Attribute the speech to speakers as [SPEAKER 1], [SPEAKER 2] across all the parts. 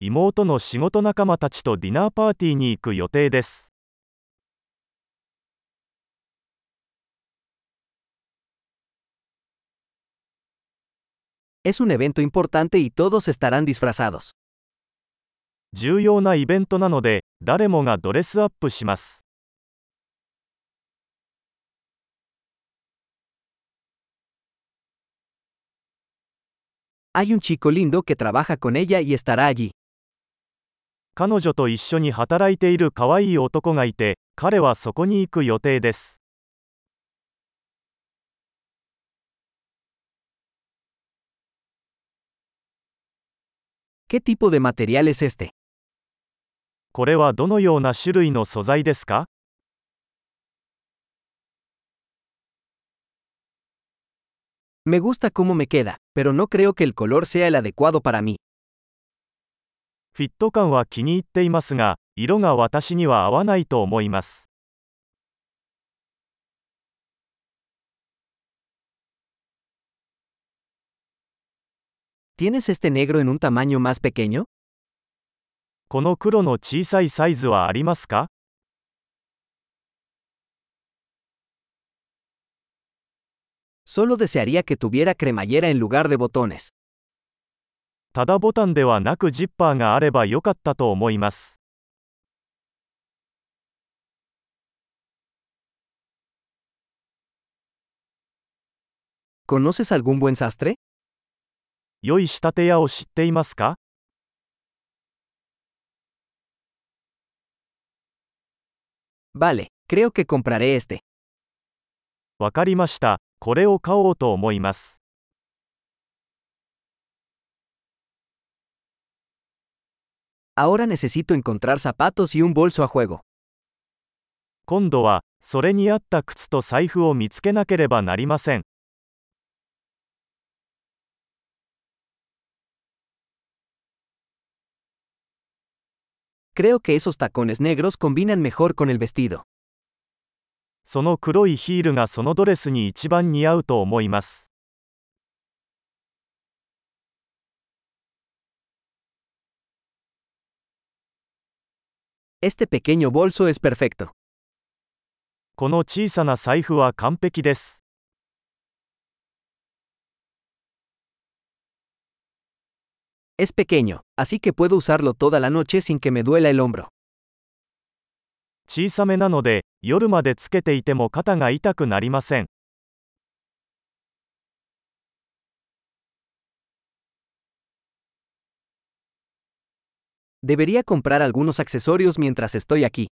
[SPEAKER 1] 妹の仕事仲間たちとディナーパーティーに行く予定です。重要なイベントなので、誰もがドレスアップします。
[SPEAKER 2] Hay un chico lindo que trabaja con ella y estará allí.
[SPEAKER 1] 彼女と一緒に働いている可愛い男がいて、彼はそこに行く予定です。これはどのような種類の素材ですか
[SPEAKER 2] Me gusta cómo me queda, pero no creo que el color sea el adecuado para mí.
[SPEAKER 1] フィット感は気に入っていますが、色が私には合わないと思います。
[SPEAKER 2] ¿Tienes este negro en un tamaño más pequeño?
[SPEAKER 1] この黒の小さいサイズはありますか
[SPEAKER 2] Solo desearía que tuviera cremallera en lugar de botones.
[SPEAKER 1] ただボタンではなくジッパーがあればよかったと思います。良い仕立て屋を知っていますか.わかりました。これを買おうと思います。
[SPEAKER 2] Ahora necesito encontrar zapatos y un bolso a juego.
[SPEAKER 1] 今度は、それに合った靴と財布を見つけなければなりません。
[SPEAKER 2] Creo que esos tacones negros combinan mejor con el vestido.
[SPEAKER 1] その黒いヒールがそのドレスに一番似合うと思います。
[SPEAKER 2] Este pequeño bolso es perfecto.
[SPEAKER 1] この小さな財布は完璧です。
[SPEAKER 2] Es pequeño, así que puedo usarlo toda la noche sin que me duela el hombro.
[SPEAKER 1] 小さめなので、夜までつけていても肩が痛くなりません。
[SPEAKER 2] Debería comprar algunos accesorios mientras estoy aquí.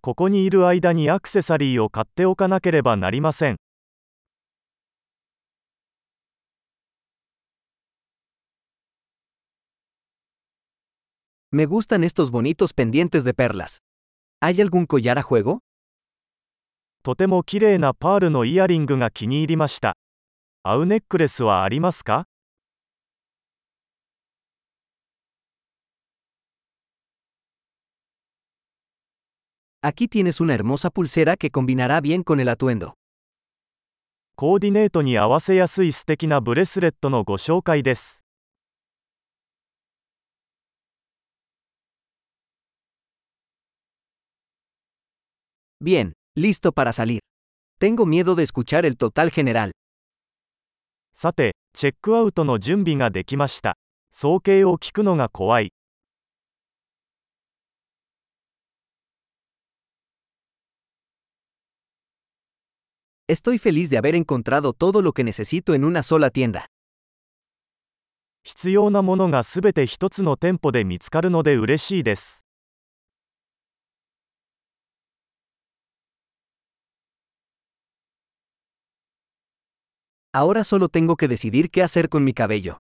[SPEAKER 1] ここにいる間にアクセサリーを買っておかなければなりません。
[SPEAKER 2] Me gustan estos bonitos pendientes de perlas. ¿Hay algún collar a juego?
[SPEAKER 1] とても綺麗なパールのイヤリングが気に入りました。合うネックレスはありますか
[SPEAKER 2] Aquí tienes una hermosa pulsera que combinará bien con el atuendo.
[SPEAKER 1] コーディネートに合わせやすい素敵なブレスレットのご紹介です。
[SPEAKER 2] Bien, listo para salir. Tengo miedo de escuchar el total general.
[SPEAKER 1] さて、チェックアウトの準備ができました。総計を聞くのが怖い。
[SPEAKER 2] Estoy feliz de haber encontrado todo lo que necesito en una sola tienda.
[SPEAKER 1] 必要なものがすべて一つの店舗で見つかるので嬉しいです。
[SPEAKER 2] Ahora solo tengo que decidir qué hacer con mi cabello.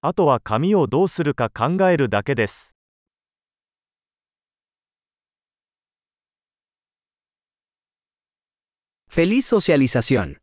[SPEAKER 1] あとは髪をどうするか考えるだけです。
[SPEAKER 2] Feliz socialización.